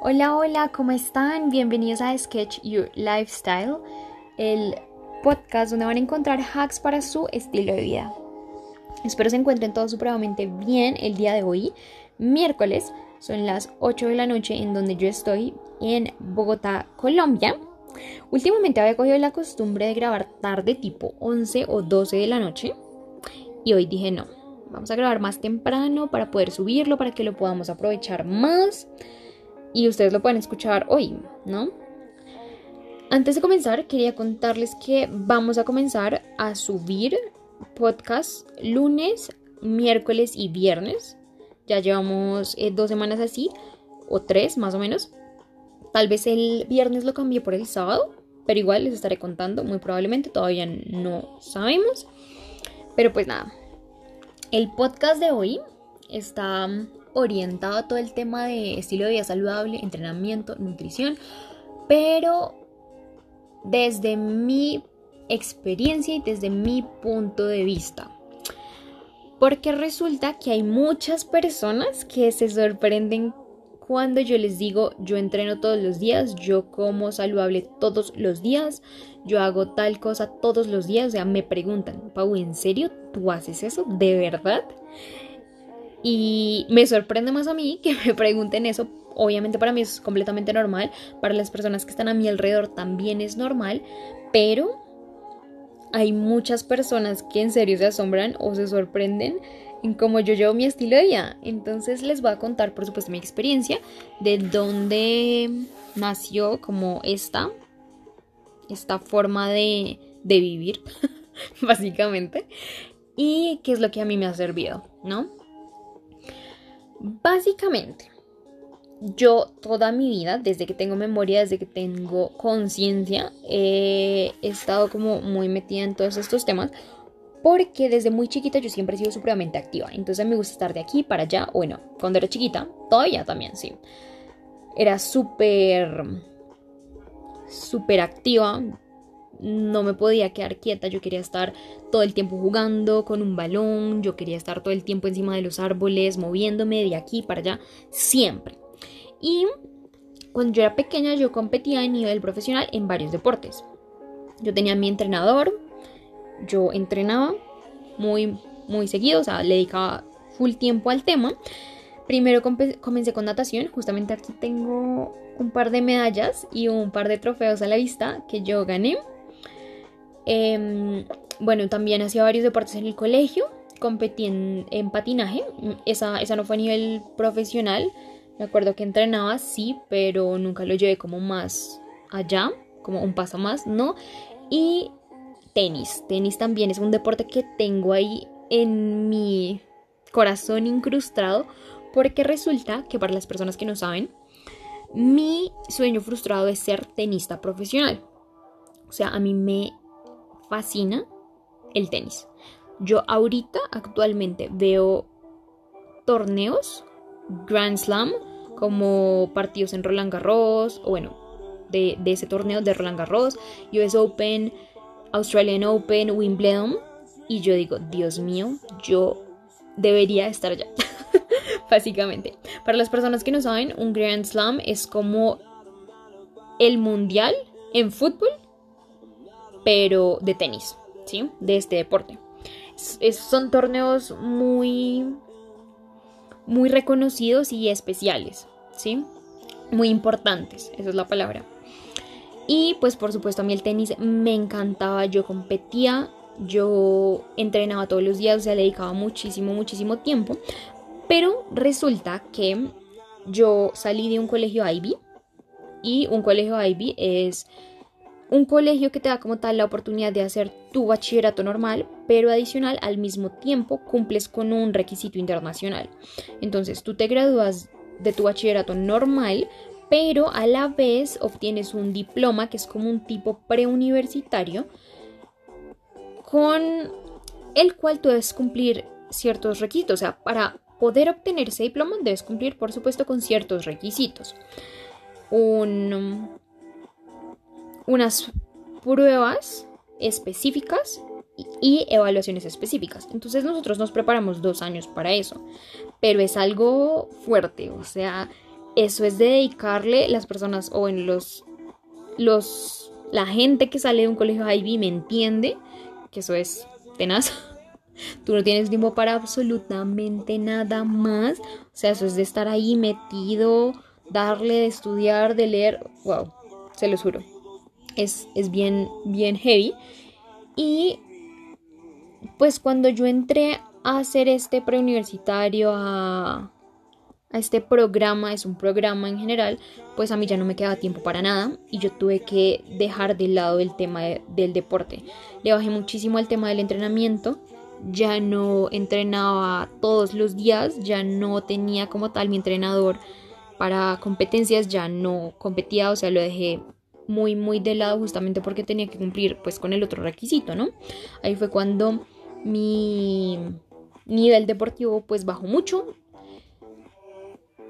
Hola, hola, ¿cómo están? Bienvenidos a Sketch Your Lifestyle, el podcast donde van a encontrar hacks para su estilo de vida. Espero se encuentren todos supremamente bien el día de hoy, miércoles, son las 8 de la noche en donde yo estoy en Bogotá, Colombia. Últimamente había cogido la costumbre de grabar tarde, tipo 11 o 12 de la noche, y hoy dije no, vamos a grabar más temprano para poder subirlo, para que lo podamos aprovechar más y ustedes lo pueden escuchar hoy, ¿no? Antes de comenzar, quería contarles que vamos a comenzar a subir podcast lunes, miércoles y viernes. Ya llevamos eh, dos semanas así, o tres más o menos. Tal vez el viernes lo cambie por el sábado, pero igual les estaré contando, muy probablemente, todavía no sabemos. Pero pues nada, el podcast de hoy está orientado a todo el tema de estilo de vida saludable, entrenamiento, nutrición, pero desde mi experiencia y desde mi punto de vista. Porque resulta que hay muchas personas que se sorprenden cuando yo les digo, yo entreno todos los días, yo como saludable todos los días, yo hago tal cosa todos los días, o sea, me preguntan, Pau, ¿en serio tú haces eso? ¿De verdad? Y me sorprende más a mí que me pregunten eso. Obviamente para mí es completamente normal, para las personas que están a mi alrededor también es normal, pero hay muchas personas que en serio se asombran o se sorprenden en cómo yo llevo mi estilo de vida. Entonces les voy a contar, por supuesto, mi experiencia de dónde nació como esta, esta forma de, de vivir, básicamente, y qué es lo que a mí me ha servido, ¿no? Básicamente, yo toda mi vida, desde que tengo memoria, desde que tengo conciencia, he estado como muy metida en todos estos temas porque desde muy chiquita yo siempre he sido supremamente activa. Entonces me gusta estar de aquí para allá. Bueno, cuando era chiquita, todavía también, sí. Era súper, súper activa. No me podía quedar quieta. Yo quería estar todo el tiempo jugando con un balón. Yo quería estar todo el tiempo encima de los árboles, moviéndome de aquí para allá. Siempre. Y cuando yo era pequeña yo competía a nivel profesional en varios deportes. Yo tenía mi entrenador, yo entrenaba muy, muy seguido, o sea, le dedicaba full tiempo al tema. Primero comencé con natación, justamente aquí tengo un par de medallas y un par de trofeos a la vista que yo gané. Em, bueno, también hacía varios deportes en el colegio, competí en, patinaje, esa, esa no fue a nivel profesional, me acuerdo que entrenaba, sí, pero nunca lo llevé como más allá, como un paso más, ¿no? Y tenis. Tenis también es un deporte que tengo ahí en mi corazón incrustado porque resulta que para las personas que no saben, mi sueño frustrado es ser tenista profesional. O sea, a mí me fascina el tenis. Yo ahorita actualmente veo torneos Grand Slam como partidos en Roland Garros o bueno, de, de ese torneo de Roland Garros, US Open, Australian Open, Wimbledon. Y yo digo, Dios mío, yo debería estar allá. Básicamente. Para las personas que no saben, un Grand Slam es como el mundial en fútbol, pero de tenis, ¿sí? De este deporte. son torneos muy, muy reconocidos y especiales, ¿sí? Muy importantes, esa es la palabra. Y pues por supuesto a mí el tenis me encantaba, yo competía, yo entrenaba todos los días, o sea, le dedicaba muchísimo, muchísimo tiempo. Pero resulta que yo salí de un colegio Ivy y un colegio Ivy es un colegio que te da como tal la oportunidad de hacer tu bachillerato normal, pero adicional al mismo tiempo cumples con un requisito internacional. Entonces tú te gradúas de tu bachillerato normal, pero a la vez obtienes un diploma que es como un tipo preuniversitario con el cual tú debes cumplir ciertos requisitos. O sea, para poder obtener ese diploma debes cumplir, por supuesto, con ciertos requisitos. unas pruebas específicas y evaluaciones específicas. Entonces nosotros nos preparamos dos años para eso, pero es algo fuerte, o sea, eso es de dedicarle las personas o en los, los, la gente que sale de un colegio Ivy me entiende que eso es tenaz. Tú no tienes tiempo para absolutamente nada más. O sea, eso es de estar ahí metido, darle, de estudiar, de leer. Wow, se lo juro. Es, es bien, bien heavy. Y pues cuando yo entré a hacer este preuniversitario, a, a este programa, es un programa en general, pues a mí ya no me quedaba tiempo para nada y yo tuve que dejar de lado el tema del deporte. Le bajé muchísimo al tema del entrenamiento, ya no entrenaba todos los días, ya no tenía como tal mi entrenador para competencias, ya no competía, o sea, lo dejé muy muy de lado justamente porque tenía que cumplir pues con el otro requisito, ¿no? Ahí fue cuando mi nivel deportivo pues bajó mucho.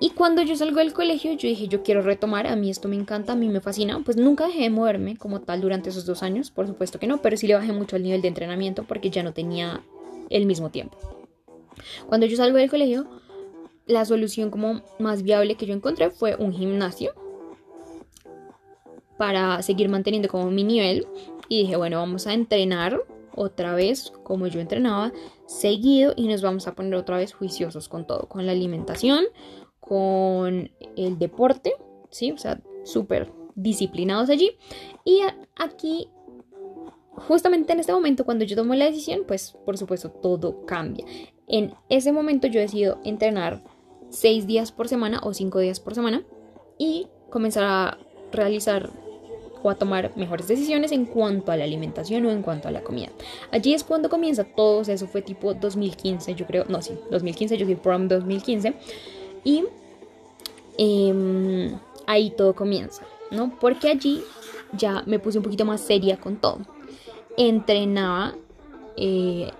Y cuando yo salgo del colegio, yo dije, yo quiero retomar, a mí esto me encanta, a mí me fascina. Pues nunca dejé de moverme como tal durante esos dos años, por supuesto que no, pero sí le bajé mucho al nivel de entrenamiento porque ya no tenía el mismo tiempo. Cuando yo salgo del colegio, la solución como más viable que yo encontré fue un gimnasio para seguir manteniendo como mi nivel. Y dije, bueno, vamos a entrenar otra vez como yo entrenaba seguido y nos vamos a poner otra vez juiciosos con todo, con la alimentación, con el deporte, ¿sí? O sea, súper disciplinados allí. Y aquí, justamente en este momento, cuando yo tomo la decisión, pues por supuesto todo cambia. En ese momento yo decido entrenar seis días por semana o cinco días por semana y comenzar a realizar o a tomar mejores decisiones en cuanto a la alimentación o en cuanto a la comida. Allí es cuando comienza todo, eso fue tipo 2015, yo creo, no, sí, 2015, yo fui prom 2015 y em, ahí todo comienza, ¿no? Porque allí ya me puse un poquito más seria con todo. Entrenaba eh,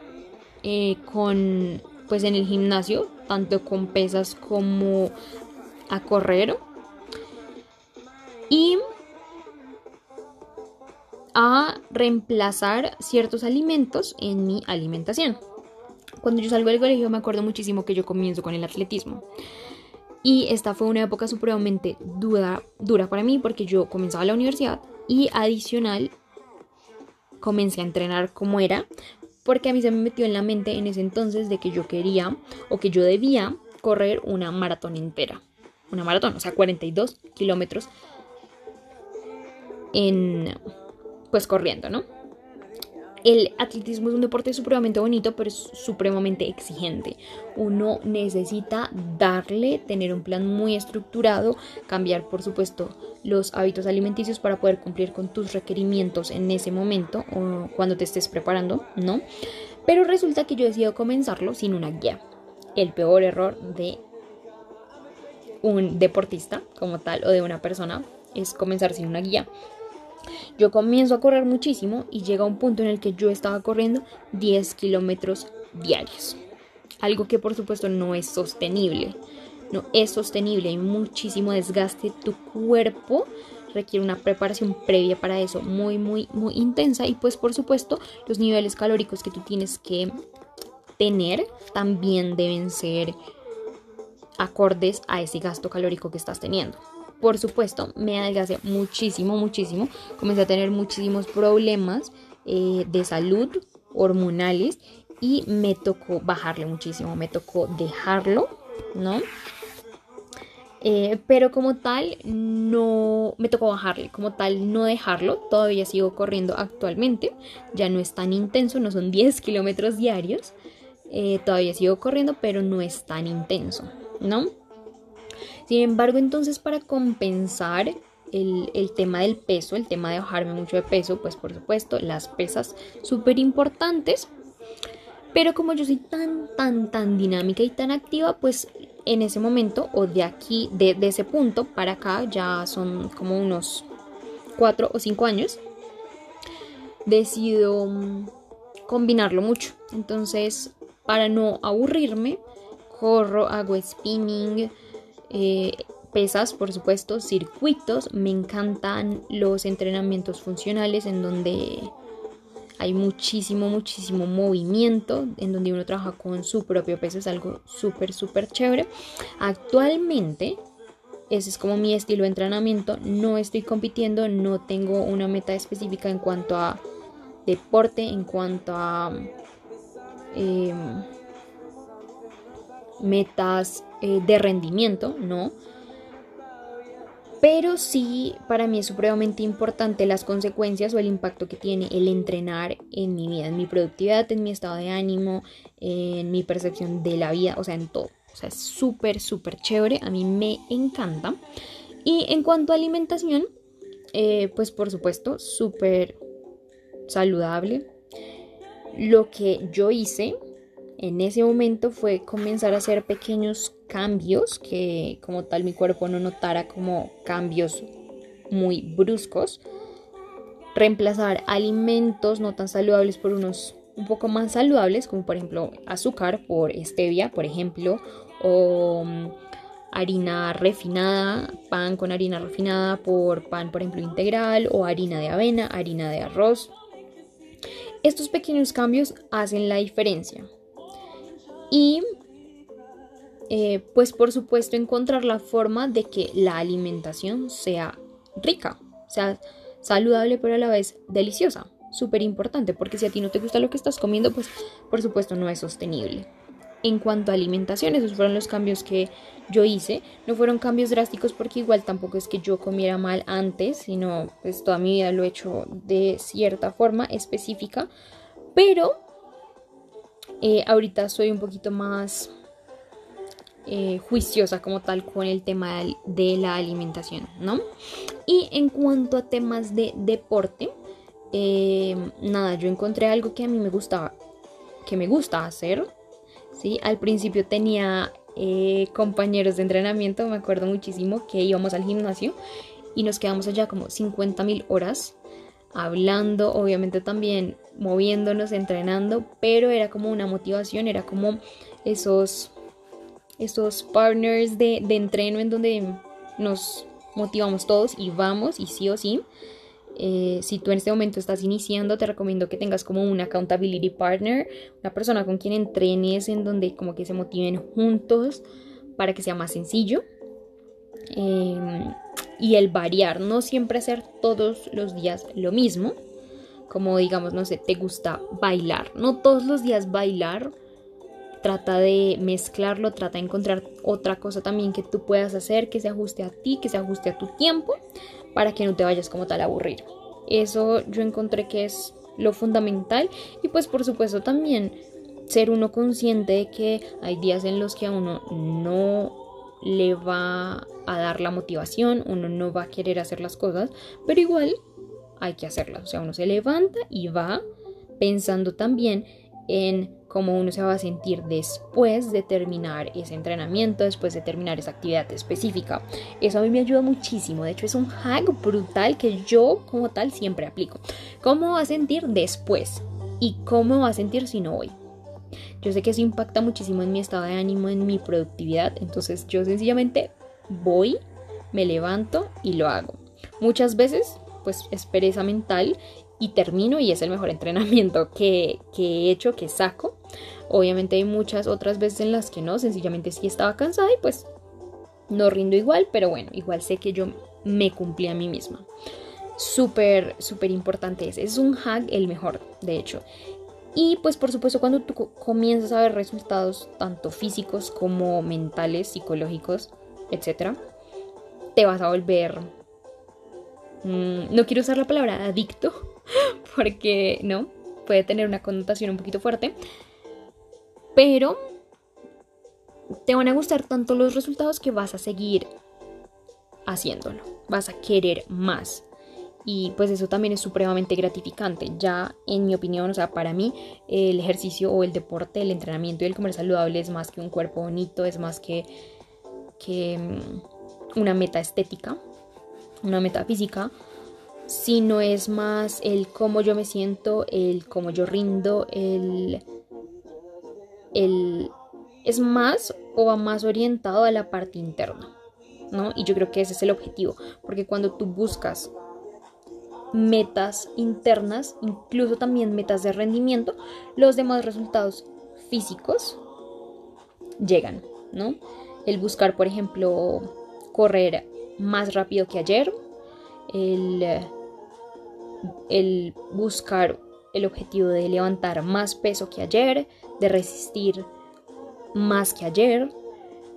eh, con, pues en el gimnasio, tanto con pesas como a correr. Y a reemplazar ciertos alimentos en mi alimentación. Cuando yo salgo del colegio me acuerdo muchísimo que yo comienzo con el atletismo. Y esta fue una época supremamente dura, dura para mí porque yo comenzaba la universidad y adicional comencé a entrenar como era porque a mí se me metió en la mente en ese entonces de que yo quería o que yo debía correr una maratón entera. Una maratón, o sea, 42 kilómetros en pues corriendo, ¿no? El atletismo es un deporte supremamente bonito, pero es supremamente exigente. Uno necesita darle, tener un plan muy estructurado, cambiar, por supuesto, los hábitos alimenticios para poder cumplir con tus requerimientos en ese momento o cuando te estés preparando, ¿no? Pero resulta que yo decido comenzarlo sin una guía. El peor error de un deportista como tal o de una persona es comenzar sin una guía. Yo comienzo a correr muchísimo y llega un punto en el que yo estaba corriendo 10 kilómetros diarios. Algo que por supuesto no es sostenible. No es sostenible, hay muchísimo desgaste. Tu cuerpo requiere una preparación previa para eso, muy, muy, muy intensa. Y pues por supuesto los niveles calóricos que tú tienes que tener también deben ser acordes a ese gasto calórico que estás teniendo por supuesto, me adelgacé muchísimo, muchísimo. Comencé a tener muchísimos problemas eh, de salud hormonales y me tocó bajarle muchísimo, me tocó dejarlo, ¿no? Eh, pero como tal, no me tocó bajarle, como tal, no dejarlo. Todavía sigo corriendo actualmente, ya no es tan intenso, no son 10 kilómetros diarios. Eh, todavía sigo corriendo, pero no es tan intenso, ¿no? Sin embargo, entonces para compensar el, tema del peso, el tema de bajarme mucho de peso, pues por supuesto las pesas súper importantes. Pero como yo soy tan, tan, tan dinámica y tan activa, pues en ese momento o de aquí, de, de ese punto para acá, ya son como unos 4 o 5 años, decido combinarlo mucho. Entonces, para no aburrirme, corro, hago spinning, eh, pesas, por supuesto, circuitos. Me encantan los entrenamientos funcionales en donde hay muchísimo, muchísimo movimiento en donde uno trabaja con su propio peso, es algo súper, súper chévere. Actualmente, ese es como mi estilo de entrenamiento, no estoy compitiendo, no tengo una meta específica en cuanto a deporte, en cuanto a em, metas eh, de rendimiento, ¿no? Pero sí, para mí es supremamente importante las consecuencias o el impacto que tiene el entrenar en mi vida, en mi productividad, en mi estado de ánimo, en mi percepción de la vida, o sea, en todo. O sea, es súper, súper chévere. A mí me encanta. Y en cuanto a alimentación, eh, pues por supuesto, súper saludable. Lo que yo hice en ese momento fue comenzar a hacer pequeños cambios que como tal mi cuerpo no notara como cambios muy bruscos. Reemplazar alimentos no tan saludables por unos un poco más saludables, como por ejemplo azúcar por stevia, por ejemplo, o mm, harina refinada, pan con harina refinada por pan, por ejemplo, integral, o harina de avena, harina de arroz. Estos pequeños cambios hacen la diferencia. Y eh, pues por supuesto encontrar la forma de que la alimentación sea rica, sea saludable pero a la vez deliciosa. Súper importante porque si a ti no te gusta lo que estás comiendo, pues por supuesto no es sostenible. En cuanto a alimentación, esos fueron los cambios que yo hice. No fueron cambios drásticos porque igual tampoco es que yo comiera mal antes, sino pues toda mi vida lo he hecho de cierta forma específica. Pero eh, ahorita soy un poquito más eh, juiciosa como tal con el tema de la alimentación, ¿no? Y en cuanto a temas de deporte, eh, nada, yo encontré algo que a mí me gustaba, que me gusta hacer, ¿sí? Al principio tenía eh, compañeros de entrenamiento, me acuerdo muchísimo que íbamos al gimnasio y nos quedamos allá como 50 mil horas hablando, obviamente también moviéndonos, entrenando, pero era como una motivación, era como esos estos partners de, de entreno en donde nos motivamos todos y vamos y sí o sí. Eh, si tú en este momento estás iniciando, te recomiendo que tengas como un accountability partner, una persona con quien entrenes, en donde como que se motiven juntos para que sea más sencillo. Em, y el variar, no siempre hacer todos los días lo mismo. Como digamos, no sé, te gusta bailar, no todos los días bailar trata de mezclarlo, trata de encontrar otra cosa también que tú puedas hacer que se ajuste a ti, que se ajuste a tu tiempo, para que no te vayas como tal a aburrir. Eso yo encontré que es lo fundamental y pues por supuesto también ser uno consciente de que hay días en los que a uno no le va a dar la motivación, uno no va a querer hacer las cosas, pero igual hay que hacerlas. O sea, uno se levanta y va pensando también en cómo uno se va a sentir después de terminar ese entrenamiento, después de terminar esa actividad específica. Eso a mí me ayuda muchísimo. De hecho, es un hack brutal que yo como tal siempre aplico. ¿Cómo va a sentir después? ¿Y cómo va a sentir si no voy? Yo sé que eso impacta muchísimo en mi estado de ánimo, en mi productividad. Entonces yo sencillamente voy, me levanto y lo hago. Muchas veces pues es pereza mental y termino y es el mejor entrenamiento que, he hecho, que saco. Obviamente hay muchas otras veces en las que no, sencillamente sí estaba cansada y pues no rindo igual, pero bueno, igual sé que yo me cumplí a mí misma. Súper, súper importante es. Es un hack el mejor, de hecho. Y pues por supuesto cuando tú comienzas a ver resultados tanto físicos como mentales, psicológicos, etc., te vas a volver... Mm, no quiero usar la palabra adicto, porque no, puede tener una connotación un poquito fuerte, pero te van a gustar tanto los resultados que vas a seguir haciéndolo, vas a querer más. Y pues eso también es supremamente gratificante. Ya en mi opinión, o sea, para mí el ejercicio o el deporte, el entrenamiento y el comer saludable es más que un cuerpo bonito, es más que, que mm, una meta estética, una meta física sino es más el cómo yo me siento, el cómo yo rindo, el, el es más o va más orientado a la parte interna, ¿no? Y yo creo que ese es el objetivo, porque cuando tú buscas metas internas, incluso también metas de rendimiento, los demás resultados físicos llegan, ¿no? El buscar, por ejemplo, correr más rápido que ayer, el, el buscar el objetivo de levantar más peso que ayer, de resistir más que ayer,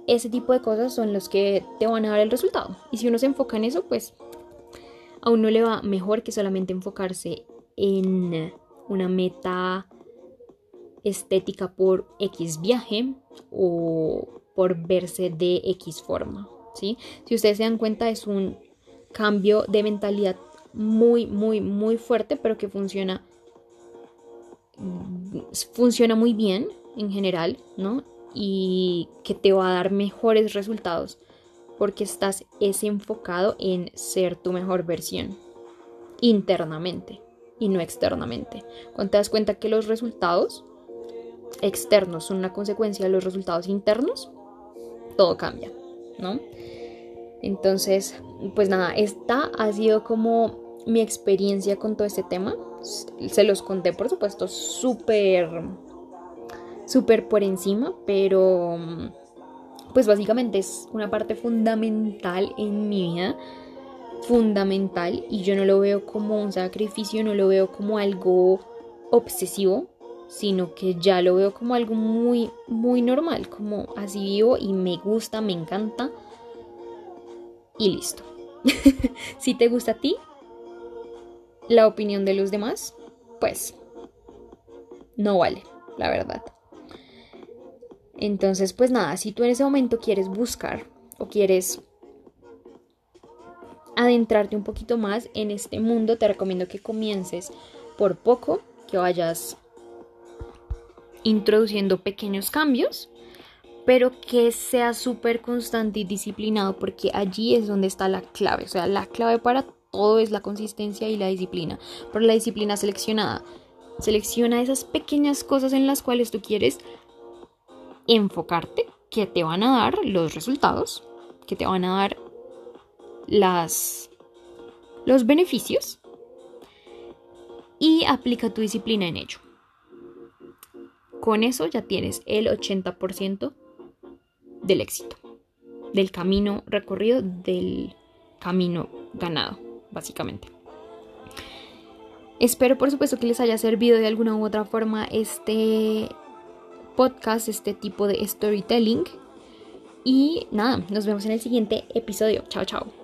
ese tipo de cosas son los que te van a dar el resultado. Y si uno se enfoca en eso, pues a uno le va mejor que solamente enfocarse en una meta estética por X viaje o por verse de X forma. ¿sí? Si ustedes se dan cuenta, es un cambio de mentalidad muy, muy, muy fuerte, pero que funciona, funciona muy bien en general, ¿no? Y que te va a dar mejores resultados porque estás es enfocado en ser tu mejor versión internamente y no externamente. Cuando te das cuenta que los resultados externos son una consecuencia de los resultados internos, todo cambia, ¿no? Entonces, pues nada, esta ha sido como mi experiencia con todo este tema. Se los conté, por supuesto, súper, súper por encima, pero pues básicamente es una parte fundamental en mi vida, fundamental, y yo no lo veo como un sacrificio, no lo veo como algo obsesivo, sino que ya lo veo como algo muy, muy normal, como así vivo y me gusta, me encanta y listo. si te gusta a ti la opinión de los demás, pues no vale, la verdad. Entonces, pues nada, si tú en ese momento quieres buscar o quieres adentrarte un poquito más en este mundo, te recomiendo que comiences por poco, que vayas introduciendo pequeños cambios, pero que sea súper constante y disciplinado, porque allí es donde está la clave. O sea, la clave para todo es la consistencia y la disciplina, pero la disciplina seleccionada. Selecciona esas pequeñas cosas en las cuales tú quieres enfocarte, que te van a dar los resultados, que te van a dar las, los beneficios y aplica tu disciplina en ello. Con eso ya tienes el 80% del éxito, del camino recorrido, del camino ganado, básicamente. Espero por supuesto que les haya servido de alguna u otra forma este podcast, este tipo de storytelling. Y nada, nos vemos en el siguiente episodio. Chao, chao.